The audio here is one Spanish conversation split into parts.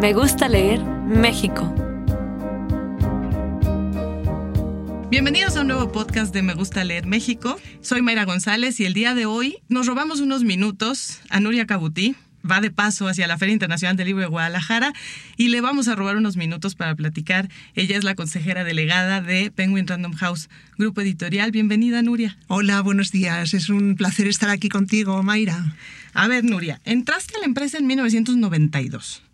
Me gusta leer México. Bienvenidos a un nuevo podcast de Me Gusta Leer México. Soy Mayra González y el día de hoy nos robamos unos minutos a Nuria Cabutí. Va de paso hacia la Feria Internacional del Libro de Guadalajara y le vamos a robar unos minutos para platicar. Ella es la consejera delegada de Penguin Random House, grupo editorial. Bienvenida, Nuria. Hola, buenos días. Es un placer estar aquí contigo, Mayra. A ver, Nuria, entraste a la empresa en 1992.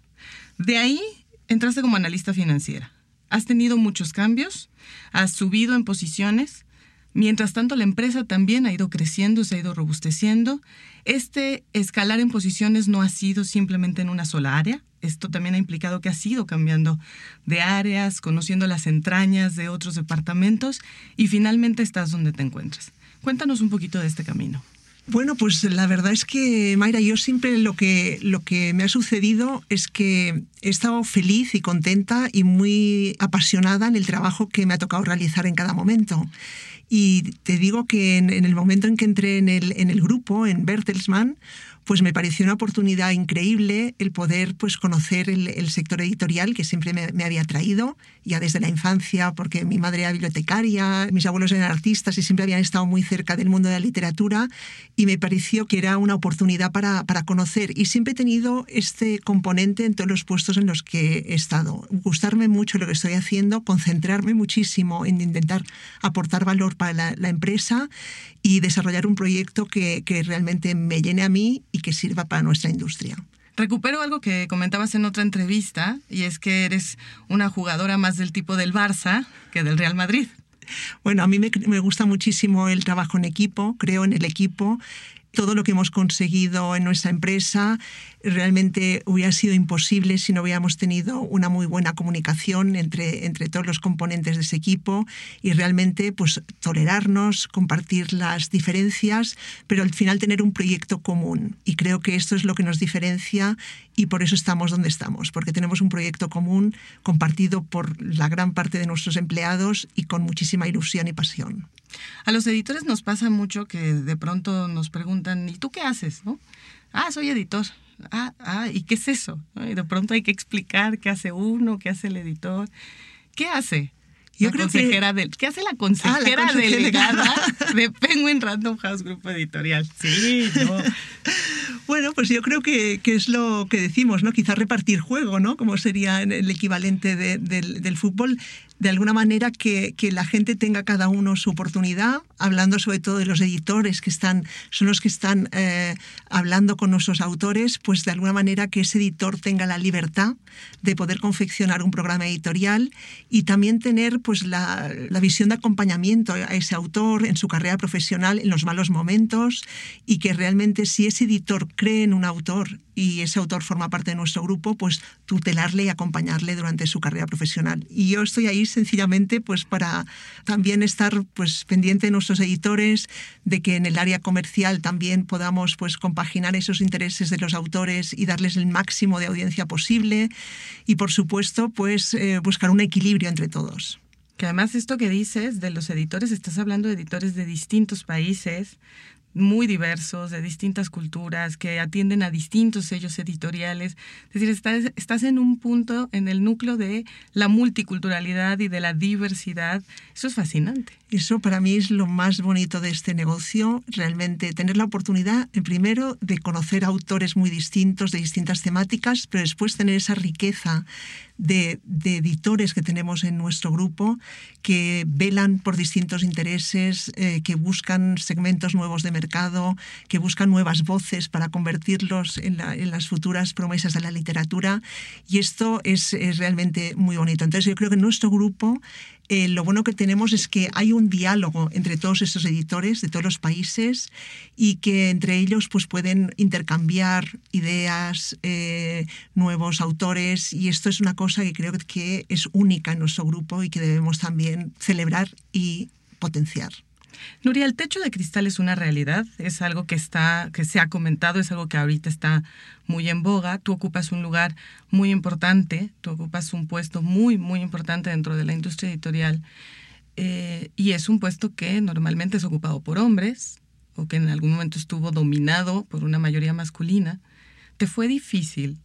De ahí entraste como analista financiera. Has tenido muchos cambios, has subido en posiciones. Mientras tanto, la empresa también ha ido creciendo, se ha ido robusteciendo. Este escalar en posiciones no ha sido simplemente en una sola área. Esto también ha implicado que has ido cambiando de áreas, conociendo las entrañas de otros departamentos y finalmente estás donde te encuentras. Cuéntanos un poquito de este camino. Bueno, pues la verdad es que, Mayra, yo siempre lo que, lo que me ha sucedido es que he estado feliz y contenta y muy apasionada en el trabajo que me ha tocado realizar en cada momento. Y te digo que en, el momento en que entré en el, en el grupo, en Bertelsmann, pues me pareció una oportunidad increíble el poder pues, conocer el, sector editorial que siempre me, había atraído, ya desde la infancia, porque mi madre era bibliotecaria, mis abuelos eran artistas y siempre habían estado muy cerca del mundo de la literatura y me pareció que era una oportunidad para, para conocer. Y siempre he tenido este componente en todos los puestos en los que he estado. Gustarme mucho lo que estoy haciendo, concentrarme muchísimo en intentar aportar valor para la empresa y desarrollar un proyecto que, que realmente me llene a mí y que sirva para nuestra industria. Recupero algo que comentabas en otra entrevista y es que eres una jugadora más del tipo del Barça que del Real Madrid. Bueno, a mí me, me gusta muchísimo el trabajo en equipo, creo en el equipo todo lo que hemos conseguido en nuestra empresa realmente hubiera sido imposible si no hubiéramos tenido una muy buena comunicación entre, entre todos los componentes de ese equipo y realmente pues tolerarnos, compartir las diferencias, pero al final tener un proyecto común. Y creo que esto es lo que nos diferencia y por eso estamos donde estamos, porque tenemos un proyecto común compartido por la gran parte de nuestros empleados y con muchísima ilusión y pasión. A los editores nos pasa mucho que de pronto nos preguntan, ¿y tú qué haces? ¿No? Ah, soy editor. Ah, ah, ¿y qué es eso? Y de pronto hay que explicar qué hace uno, qué hace el editor. ¿Qué hace? Yo la creo consejera que... del, ¿Qué hace la consejera, Ah, la consejera delegada de Penguin Random House Grupo Editorial? Sí, no. Bueno, pues yo creo que, que, es lo que decimos, ¿no? Quizás repartir juego, ¿no? Como sería el equivalente de, del, del fútbol de alguna manera que, que, la gente tenga cada uno su oportunidad, hablando sobre todo de los editores que están, son los que están eh, hablando con nuestros autores, pues de alguna manera que ese editor tenga la libertad de poder confeccionar un programa editorial y también tener pues la, la visión de acompañamiento a ese autor en su carrera profesional en los malos momentos y que realmente si ese editor cree en un autor y ese autor forma parte de nuestro grupo, pues tutelarle y acompañarle durante su carrera profesional. Y yo estoy ahí sencillamente pues para también estar pues pendiente de nuestros editores, de que en el área comercial también podamos pues compaginar esos intereses de los autores y darles el máximo de audiencia posible y por supuesto pues eh, buscar un equilibrio entre todos. Que además esto que dices de los editores, estás hablando de editores de distintos países, muy diversos, de distintas culturas, que atienden a distintos sellos editoriales. Es decir, estás, estás en un punto, en el núcleo de la multiculturalidad y de la diversidad. Eso es fascinante. Eso para mí es lo más bonito de este negocio, realmente tener la oportunidad, primero, de conocer autores muy distintos, de distintas temáticas, pero después tener esa riqueza de, de, editores que tenemos en nuestro grupo que velan por distintos intereses, eh, que buscan segmentos nuevos de mercado, que buscan nuevas voces para convertirlos en, la, en las futuras promesas de la literatura. Y esto es, es, realmente muy bonito. Entonces yo creo que nuestro grupo eh, lo bueno que tenemos es que hay un diálogo entre todos esos editores de todos los países y que entre ellos pues, pueden intercambiar ideas, eh, nuevos autores y esto es una cosa que creo que es única en nuestro grupo y que debemos también celebrar y potenciar. Nuria, el techo de cristal es una realidad, es algo que está, que se ha comentado, es algo que ahorita está muy en boga. Tú ocupas un lugar muy importante, tú ocupas un puesto muy, muy importante dentro de la industria editorial. Eh, y es un puesto que normalmente es ocupado por hombres o que en algún momento estuvo dominado por una mayoría masculina. ¿Te fue difícil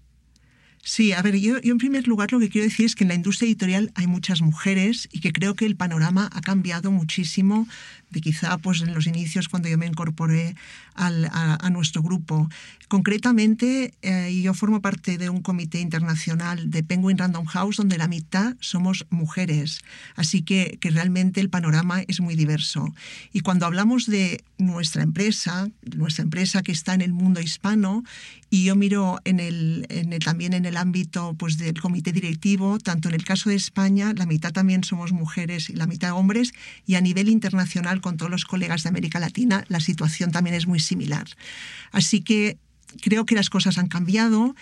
Sí, a ver, yo, yo, en primer lugar lo que quiero decir es que en la industria editorial hay muchas mujeres y que creo que el panorama ha cambiado muchísimo de quizá pues, en los inicios cuando yo me incorporé al, a, nuestro grupo. Concretamente, eh, yo formo parte de un comité internacional de Penguin Random House donde la mitad somos mujeres, así que, que realmente el panorama es muy diverso. Y cuando hablamos de nuestra empresa, nuestra empresa que está en el mundo hispano, y yo miro en el, en el, también en el ámbito pues, del comité directivo, tanto en el caso de España, la mitad también somos mujeres y la mitad hombres, y a nivel internacional con todos los colegas de América Latina, la situación también es muy similar. Así que creo que las cosas han cambiado.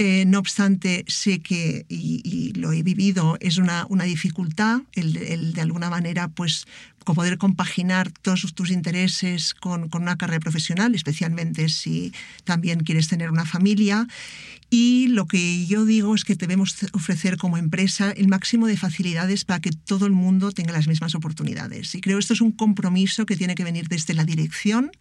Eh, no obstante, sé que, y, lo he vivido, es una, una dificultad el, de alguna manera pues, poder compaginar todos tus intereses con, con, una carrera profesional, especialmente si también quieres tener una familia. Y lo que yo digo es que debemos ofrecer como empresa el máximo de facilidades para que todo el mundo tenga las mismas oportunidades. Y creo que esto es un compromiso que tiene que venir desde la dirección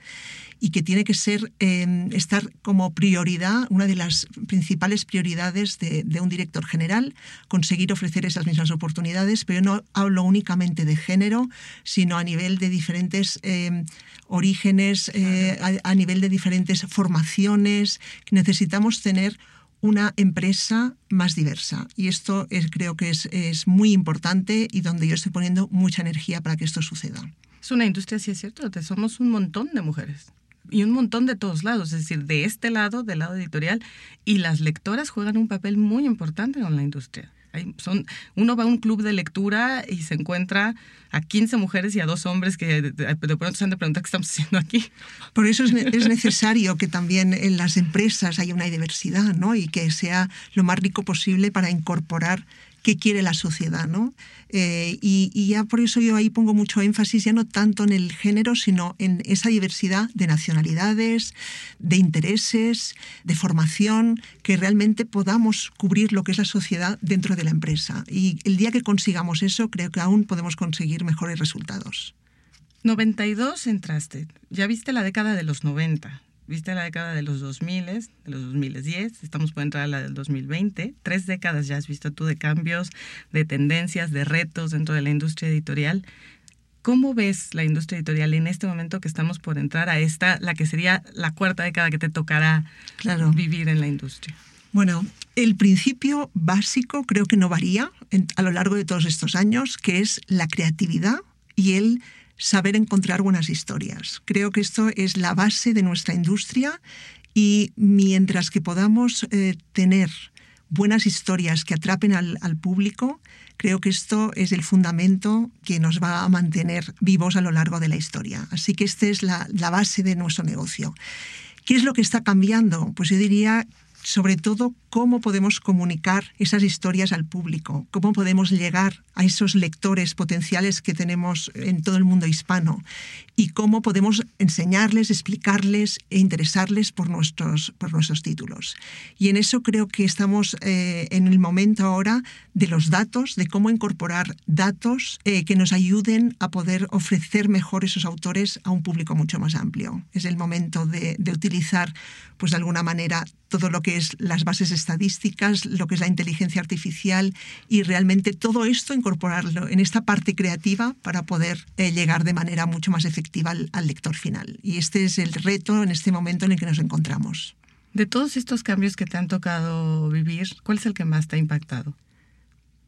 y que tiene que ser em, estar como prioridad, una de las principales prioridades de, un director general, conseguir ofrecer esas mismas oportunidades, pero no hablo únicamente de género, sino a nivel de diferentes em, orígenes, eh, a, a nivel de diferentes formaciones. Necesitamos tener una empresa más diversa. Y esto es, creo que es, es, muy importante y donde yo estoy poniendo mucha energía para que esto suceda. Es una industria, sí es cierto, somos un montón de mujeres. Y un montón de todos lados, es decir, de este lado, del lado editorial, y las lectoras juegan un papel muy importante en la industria. son, uno va a un club de lectura y se encuentra a 15 mujeres y a dos hombres que de, pronto se han de preguntar qué estamos haciendo aquí. Por eso es, es, necesario que también en las empresas haya una diversidad ¿no? y que sea lo más rico posible para incorporar qué quiere la sociedad, ¿no? Eh, y, ya por eso yo ahí pongo mucho énfasis, ya no tanto en el género, sino en esa diversidad de nacionalidades, de intereses, de formación, que realmente podamos cubrir lo que es la sociedad dentro de la empresa. Y el día que consigamos eso, creo que aún podemos conseguir mejores resultados. 92 entraste, ya viste la década de los 90 viste la década de los 2000, de los 2010, estamos por entrar a la del 2020, tres décadas ya has visto tú de cambios, de tendencias, de retos dentro de la industria editorial. ¿Cómo ves la industria editorial en este momento que estamos por entrar a esta, la que sería la cuarta década que te tocará claro. vivir en la industria? Bueno, el principio básico creo que no varía a lo largo de todos estos años, que es la creatividad y el saber encontrar buenas historias. Creo que esto es la base de nuestra industria y mientras que podamos eh, tener buenas historias que atrapen al, público, creo que esto es el fundamento que nos va a mantener vivos a lo largo de la historia. Así que esta es la, la base de nuestro negocio. ¿Qué es lo que está cambiando? Pues yo diría sobre todo cómo podemos comunicar esas historias al público, cómo podemos llegar a esos lectores potenciales que tenemos en todo el mundo hispano y cómo podemos enseñarles, explicarles e interesarles por nuestros, por nuestros títulos. Y en eso creo que estamos eh, en el momento ahora de los datos, de cómo incorporar datos eh, que nos ayuden a poder ofrecer mejor esos autores a un público mucho más amplio. Es el momento de, de utilizar, pues de alguna manera, todo lo que es las bases estadísticas, lo que es la inteligencia artificial y realmente todo esto incorporarlo en esta parte creativa para poder eh, llegar de manera mucho más efectiva al, al lector final. Y este es el reto en este momento en el que nos encontramos. De todos estos cambios que te han tocado vivir, ¿cuál es el que más te ha impactado?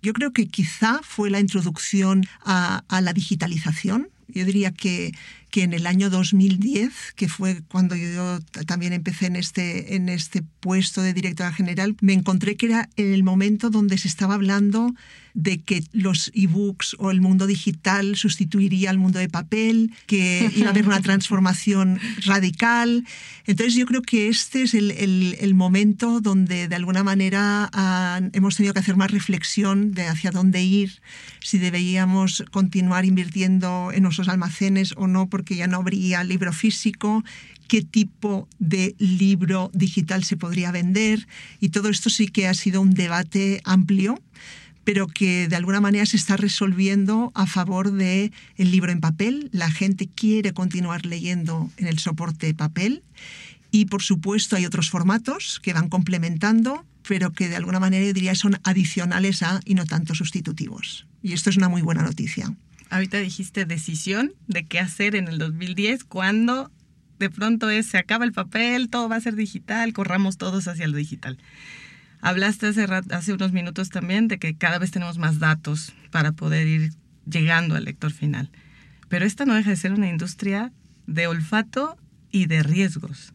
Yo creo que quizá fue la introducción a, a la digitalización. Yo diría que, que en el año 2010, que fue cuando yo también empecé en este, en este puesto de directora general, me encontré que era el momento donde se estaba hablando de que los ebooks o el mundo digital sustituiría al mundo de papel, que iba a haber una transformación radical. Entonces yo creo que este es el, el, momento donde de alguna manera hemos tenido que hacer más reflexión de hacia dónde ir, si deberíamos continuar invirtiendo en nuestros almacenes o no, porque ya no habría libro físico, qué tipo de libro digital se podría vender. Y todo esto sí que ha sido un debate amplio pero que de alguna manera se está resolviendo a favor el libro en papel. La gente quiere continuar leyendo en el soporte papel y por supuesto hay otros formatos que van complementando, pero que de alguna manera yo diría son adicionales a y no tanto sustitutivos. Y esto es una muy buena noticia. Ahorita dijiste decisión de qué hacer en el 2010 cuando de pronto es, se acaba el papel, todo va a ser digital, corramos todos hacia lo digital. Hablaste hace, hace unos minutos también de que cada vez tenemos más datos para poder ir llegando al lector final. Pero esta no deja de ser una industria de olfato y de riesgos.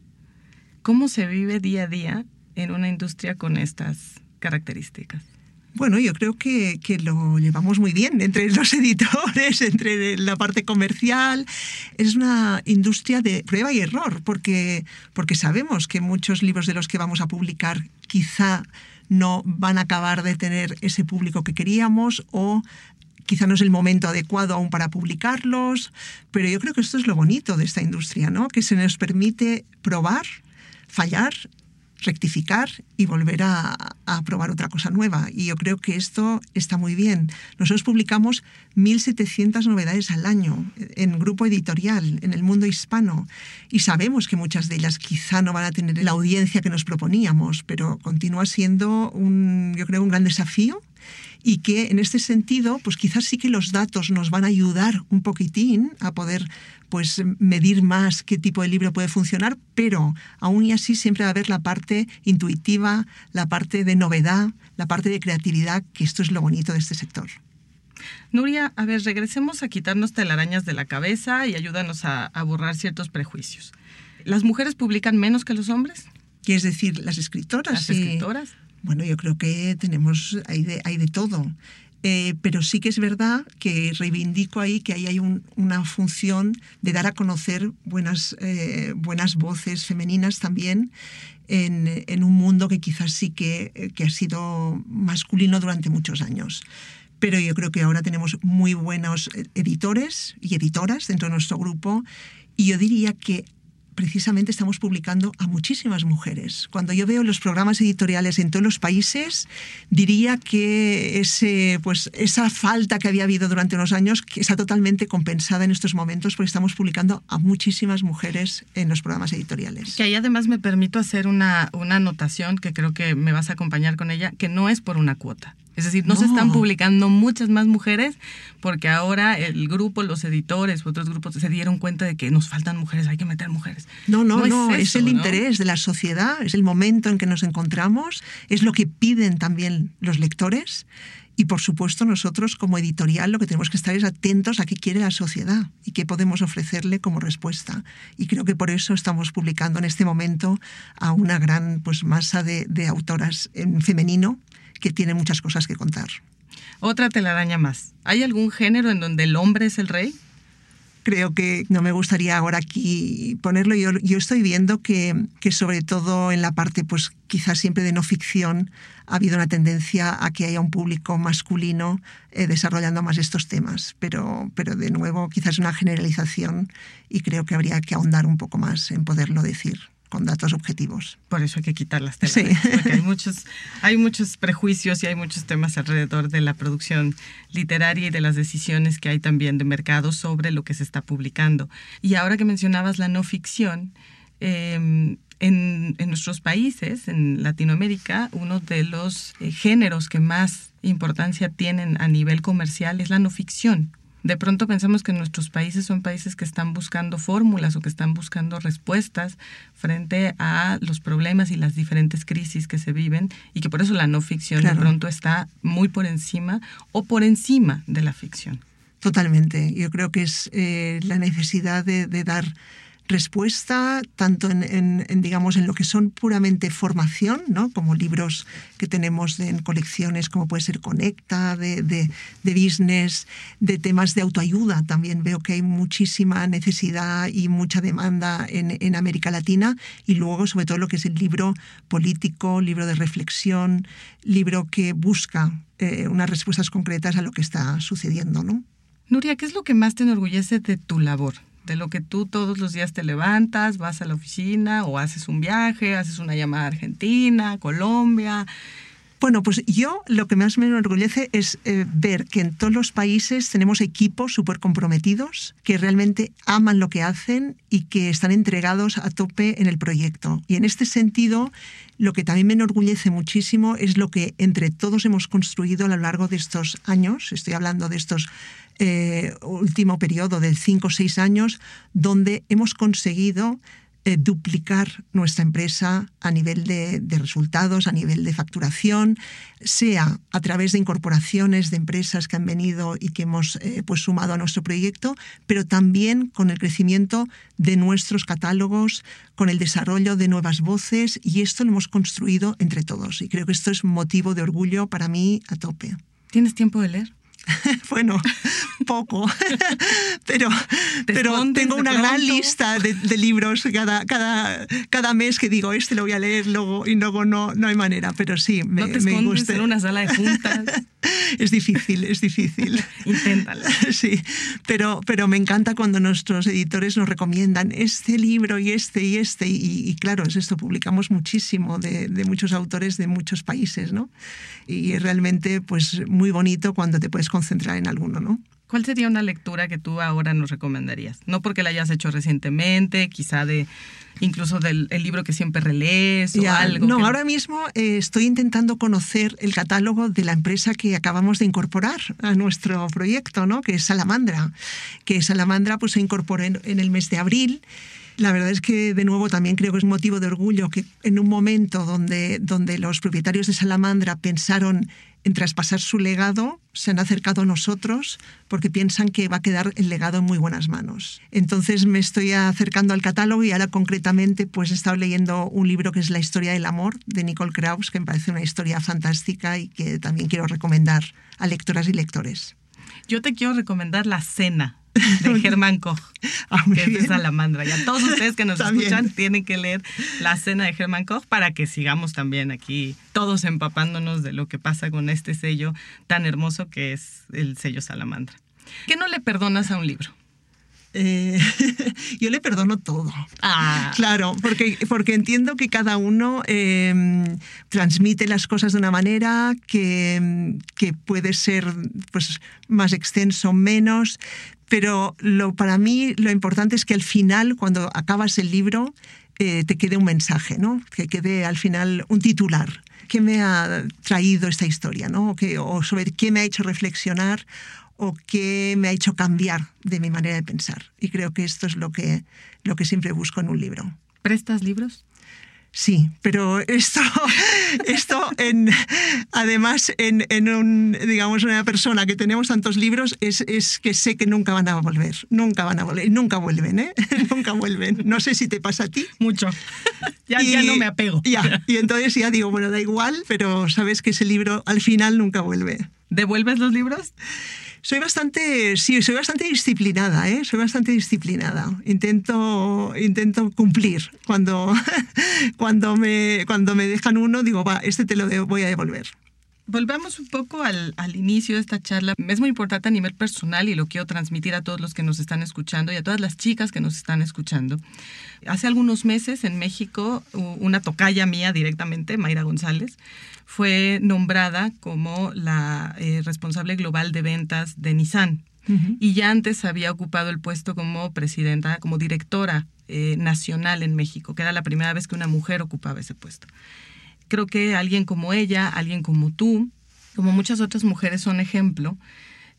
¿Cómo se vive día a día en una industria con estas características? Bueno, yo creo que, que, lo llevamos muy bien entre los editores, entre la parte comercial. Es una industria de prueba y error, porque, porque sabemos que muchos libros de los que vamos a publicar quizá no van a acabar de tener ese público que queríamos o quizá no es el momento adecuado aún para publicarlos, pero yo creo que esto es lo bonito de esta industria, ¿no? Que se nos permite probar, fallar rectificar y volver a, probar otra cosa nueva. Y yo creo que esto está muy bien. Nosotros publicamos 1.700 novedades al año en grupo editorial, en el mundo hispano, y sabemos que muchas de ellas quizá no van a tener la audiencia que nos proponíamos, pero continúa siendo un, yo creo, un gran desafío y que en este sentido, pues quizás sí que los datos nos van a ayudar un poquitín a poder pues medir más qué tipo de libro puede funcionar, pero aún y así siempre va a haber la parte intuitiva, la parte de novedad, la parte de creatividad, que esto es lo bonito de este sector. Nuria, a ver, regresemos a quitarnos telarañas de la cabeza y ayúdanos a, a borrar ciertos prejuicios. ¿Las mujeres publican menos que los hombres? ¿Quieres decir las escritoras? Las escritoras. Bueno, yo creo que tenemos, hay de, hay de todo. Eh, pero sí que es verdad que reivindico ahí que ahí hay una función de dar a conocer buenas, eh, buenas voces femeninas también en, en, un mundo que quizás sí que, que ha sido masculino durante muchos años pero yo creo que ahora tenemos muy buenos editores y editoras dentro de nuestro grupo y yo diría que precisamente estamos publicando a muchísimas mujeres. Cuando yo veo los programas editoriales en todos los países, diría que ese, pues, esa falta que había habido durante unos años que está totalmente compensada en estos momentos porque estamos publicando a muchísimas mujeres en los programas editoriales. Que ahí además me permito hacer una, una anotación que creo que me vas a acompañar con ella, que no es por una cuota. Es decir, no, se están publicando muchas más mujeres porque ahora el grupo, los editores, otros grupos se dieron cuenta de que nos faltan mujeres, hay que meter mujeres. No, no, no, es, el interés de la sociedad, es el momento en que nos encontramos, es lo que piden también los lectores. Y por supuesto nosotros como editorial lo que tenemos que estar es atentos a qué quiere la sociedad y qué podemos ofrecerle como respuesta. Y creo que por eso estamos publicando en este momento a una gran pues, masa de, de autoras en femenino que tiene muchas cosas que contar. Otra telaraña más. ¿Hay algún género en donde el hombre es el rey? Creo que no me gustaría ahora aquí ponerlo. Yo, yo estoy viendo que, que, sobre todo en la parte, pues quizás siempre de no ficción, ha habido una tendencia a que haya un público masculino eh, desarrollando más estos temas. Pero, pero de nuevo, quizás una generalización y creo que habría que ahondar un poco más en poderlo decir con datos objetivos. Por eso hay que quitar las telas, porque hay muchos, hay muchos prejuicios y hay muchos temas alrededor de la producción literaria y de las decisiones que hay también de mercado sobre lo que se está publicando. Y ahora que mencionabas la no ficción, en, en, nuestros países, en Latinoamérica, uno de los eh, géneros que más importancia tienen a nivel comercial es la no ficción de pronto pensamos que nuestros países son países que están buscando fórmulas o que están buscando respuestas frente a los problemas y las diferentes crisis que se viven y que por eso la no ficción de pronto está muy por encima o por encima de la ficción. Totalmente. Yo creo que es eh, la necesidad de, de dar respuesta tanto en, digamos en lo que son puramente formación ¿no? como libros que tenemos en colecciones como puede ser Conecta de, de, business de temas de autoayuda también veo que hay muchísima necesidad y mucha demanda en, en América Latina y luego sobre todo lo que es el libro político libro de reflexión libro que busca eh, unas respuestas concretas a lo que está sucediendo ¿no? Nuria, ¿qué es lo que más te enorgullece de tu labor? De lo que tú todos los días te levantas, vas a la oficina o haces un viaje, haces una llamada a Argentina, Colombia. Bueno, pues yo lo que más me enorgullece es eh, ver que en todos los países tenemos equipos súper comprometidos, que realmente aman lo que hacen y que están entregados a tope en el proyecto. Y en este sentido, lo que también me enorgullece muchísimo es lo que entre todos hemos construido a lo largo de estos años. Estoy hablando de estos eh, último periodo de cinco o seis años, donde hemos conseguido eh, duplicar nuestra empresa a nivel de, resultados, a nivel de facturación, sea a través de incorporaciones de empresas que han venido y que hemos eh, pues sumado a nuestro proyecto, pero también con el crecimiento de nuestros catálogos, con el desarrollo de nuevas voces y esto lo hemos construido entre todos y creo que esto es motivo de orgullo para mí a tope. ¿Tienes tiempo de leer? bueno, poco, pero, pero tengo una gran lista de, libros cada, cada, cada mes que digo, este lo voy a leer luego, y luego no, no hay manera, pero sí, me, ¿No te me gusta. en una sala de juntas? es difícil, es difícil. Inténtalo. Sí, pero, pero me encanta cuando nuestros editores nos recomiendan este libro y este y este, y, claro, es esto, publicamos muchísimo de, de muchos autores de muchos países, ¿no? Y es realmente pues muy bonito cuando te puedes concentrar en alguno, ¿no? ¿Cuál sería una lectura que tú ahora nos recomendarías? No porque la hayas hecho recientemente, quizá de incluso del libro que siempre relees o algo. No, ahora mismo eh, estoy intentando conocer el catálogo de la empresa que acabamos de incorporar a nuestro proyecto, ¿no? que es Salamandra. Que Salamandra pues, se incorporó en, en el mes de abril. La verdad es que, de nuevo, también creo que es motivo de orgullo que en un momento donde, donde los propietarios de Salamandra pensaron en traspasar su legado, se han acercado a nosotros porque piensan que va a quedar el legado en muy buenas manos. Entonces me estoy acercando al catálogo y ahora concretamente pues he estado leyendo un libro que es La historia del amor de Nicole Krauss, que me parece una historia fantástica y que también quiero recomendar a lectoras y lectores. Yo te quiero recomendar La Cena de Germán Koch, ah, que es de Salamandra. Y a todos ustedes que nos escuchan tienen que leer La Cena de Germán Koch para que sigamos también aquí todos empapándonos de lo que pasa con este sello tan hermoso que es el sello Salamandra. ¿Qué no le perdonas a un libro? Eh, yo le perdono todo. Ah. Claro, porque, porque entiendo que cada uno em, transmite las cosas de una manera que, que puede ser pues, más extenso, menos, pero lo, para mí lo importante es que al final, cuando acabas el libro, eh, te quede un mensaje, ¿no? que quede al final un titular. ¿Qué me ha traído esta historia? ¿no? O, que, o sobre qué me ha hecho reflexionar o qué me ha hecho cambiar de mi manera de pensar. Y creo que esto es lo que, lo que siempre busco en un libro. ¿Prestas libros? Sí, pero esto, esto en, además en, en, un, digamos, una persona que tenemos tantos libros es, es, que sé que nunca van a volver, nunca van a volver, nunca vuelven, ¿eh? nunca vuelven. No sé si te pasa a ti. Mucho. Ya, ya no me apego. Ya, y entonces ya digo, bueno, da igual, pero sabes que ese libro al final nunca vuelve. ¿Devuelves los libros? Soy bastante, sí, soy bastante disciplinada, ¿eh? Soy bastante disciplinada. Intento, intento cumplir. Cuando, cuando, me, cuando me dejan uno, digo, va, este te lo voy a devolver. Volvamos un poco al, al, inicio de esta charla. Es muy importante a nivel personal y lo quiero transmitir a todos los que nos están escuchando y a todas las chicas que nos están escuchando. Hace algunos meses en México, una tocaya mía directamente, Mayra González, fue nombrada como la eh, responsable global de ventas de Nissan. Y ya antes había ocupado el puesto como presidenta, como directora eh, nacional en México, que era la primera vez que una mujer ocupaba ese puesto. Creo que alguien como ella, alguien como tú, como muchas otras mujeres son ejemplo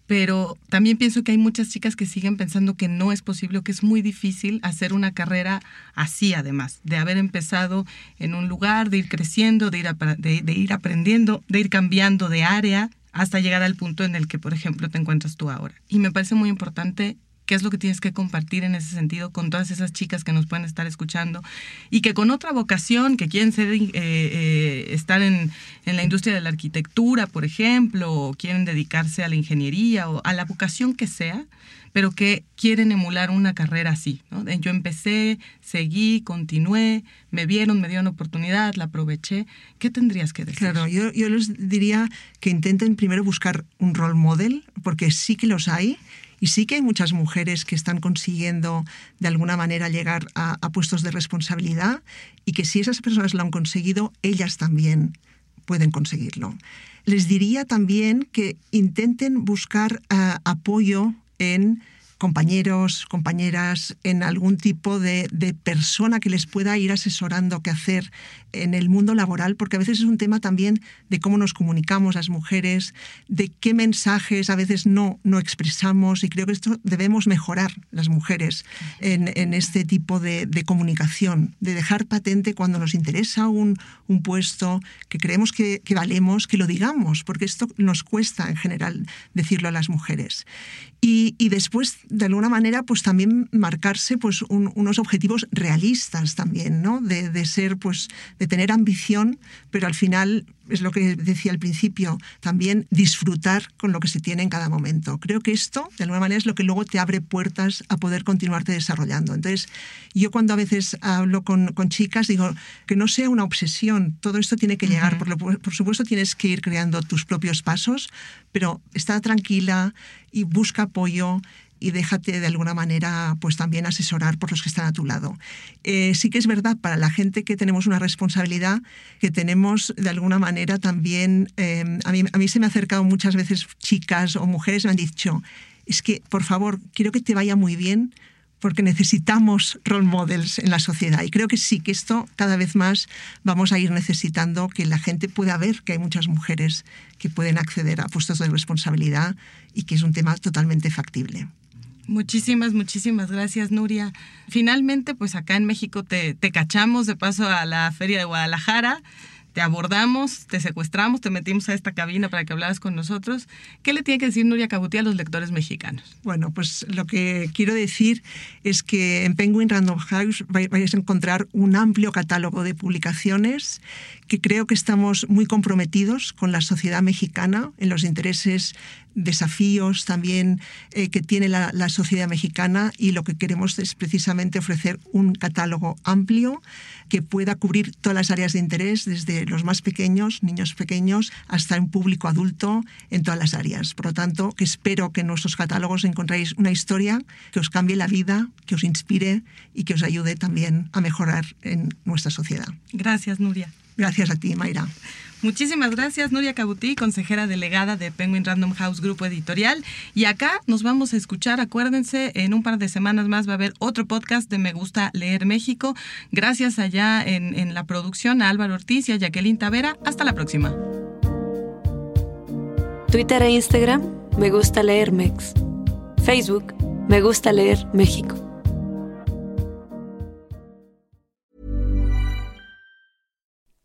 pero también pienso que hay muchas chicas que siguen pensando que no es posible que es muy difícil hacer una carrera así, además, de haber empezado en un lugar, de ir creciendo, de ir, de, ir aprendiendo, de ir cambiando de área hasta llegar al punto en el que, por ejemplo, te encuentras tú ahora. Y me parece muy importante qué es lo que tienes que compartir en ese sentido con todas esas chicas que nos pueden estar escuchando y que con otra vocación, que quieren ser, eh, eh, estar en, en, la industria de la arquitectura, por ejemplo, o quieren dedicarse a la ingeniería o a la vocación que sea, pero que quieren emular una carrera así. ¿no? Yo empecé, seguí, continué, me vieron, me dieron oportunidad, la aproveché. ¿Qué tendrías que decir? Claro, yo, yo les diría que intenten primero buscar un role model, porque sí que los hay y sí que hay muchas mujeres que están consiguiendo de alguna manera llegar a, puestos de responsabilidad y que si esas personas lo han conseguido, ellas también pueden conseguirlo. Les diría también que intenten buscar uh, apoyo en compañeros, compañeras, en algún tipo de, persona que les pueda ir asesorando qué hacer en el mundo laboral, porque a veces es un tema también de cómo nos comunicamos las mujeres, de qué mensajes a veces no, no expresamos, y creo que esto debemos mejorar las mujeres en, en este tipo de, de, comunicación, de dejar patente cuando nos interesa un, un puesto, que creemos que, que valemos, que lo digamos, porque esto nos cuesta en general decirlo a las mujeres. Y, y después de alguna manera, pues también marcarse pues, un, unos objetivos realistas también, ¿no? De, de, ser, pues, de tener ambición, pero al final, es lo que decía al principio, también disfrutar con lo que se tiene en cada momento. Creo que esto, de alguna manera, es lo que luego te abre puertas a poder continuarte desarrollando. Entonces, yo cuando a veces hablo con, con chicas, digo que no sea una obsesión, todo esto tiene que llegar, uh -huh. por, por supuesto tienes que ir creando tus propios pasos, pero está tranquila y busca apoyo y déjate de alguna manera pues también asesorar por los que están a tu lado. Eh, sí que es verdad para la gente que tenemos una responsabilidad, que tenemos de alguna manera también, eh, a, mí, a mí se me ha acercado muchas veces chicas o mujeres me han dicho, es que por favor, quiero que te vaya muy bien porque necesitamos role models en la sociedad. Y creo que sí, que esto cada vez más vamos a ir necesitando que la gente pueda ver que hay muchas mujeres que pueden acceder a puestos de responsabilidad y que es un tema totalmente factible. Muchísimas, muchísimas gracias, Nuria. Finalmente, pues acá en México te, te, cachamos de paso a la Feria de Guadalajara, te abordamos, te secuestramos, te metimos a esta cabina para que hablaras con nosotros. ¿Qué le tiene que decir Nuria Cabutí a los lectores mexicanos? Bueno, pues lo que quiero decir es que en Penguin Random House vais a encontrar un amplio catálogo de publicaciones que creo que estamos muy comprometidos con la sociedad mexicana en los intereses desafíos también eh, que tiene la, la, sociedad mexicana y lo que queremos es precisamente ofrecer un catálogo amplio que pueda cubrir todas las áreas de interés, los más pequeños, niños pequeños, hasta un público adulto en todas las áreas. Por lo tanto, que espero que en nuestros catálogos encontréis una historia que os cambie la vida, que os inspire y que os ayude también a mejorar en nuestra sociedad. Gracias, Nuria. Gracias a ti, Mayra. Muchísimas gracias, Nuria Cabutí, consejera delegada de Penguin Random House Grupo Editorial. Y acá nos vamos a escuchar, acuérdense, en un par de semanas más va a haber otro podcast de Me Gusta Leer México. Gracias allá en, en la producción a Álvaro Ortiz y a Jacqueline Tavera. Hasta la próxima. Twitter e Instagram, Me Gusta Leer Mex. Facebook, Me Gusta Leer México.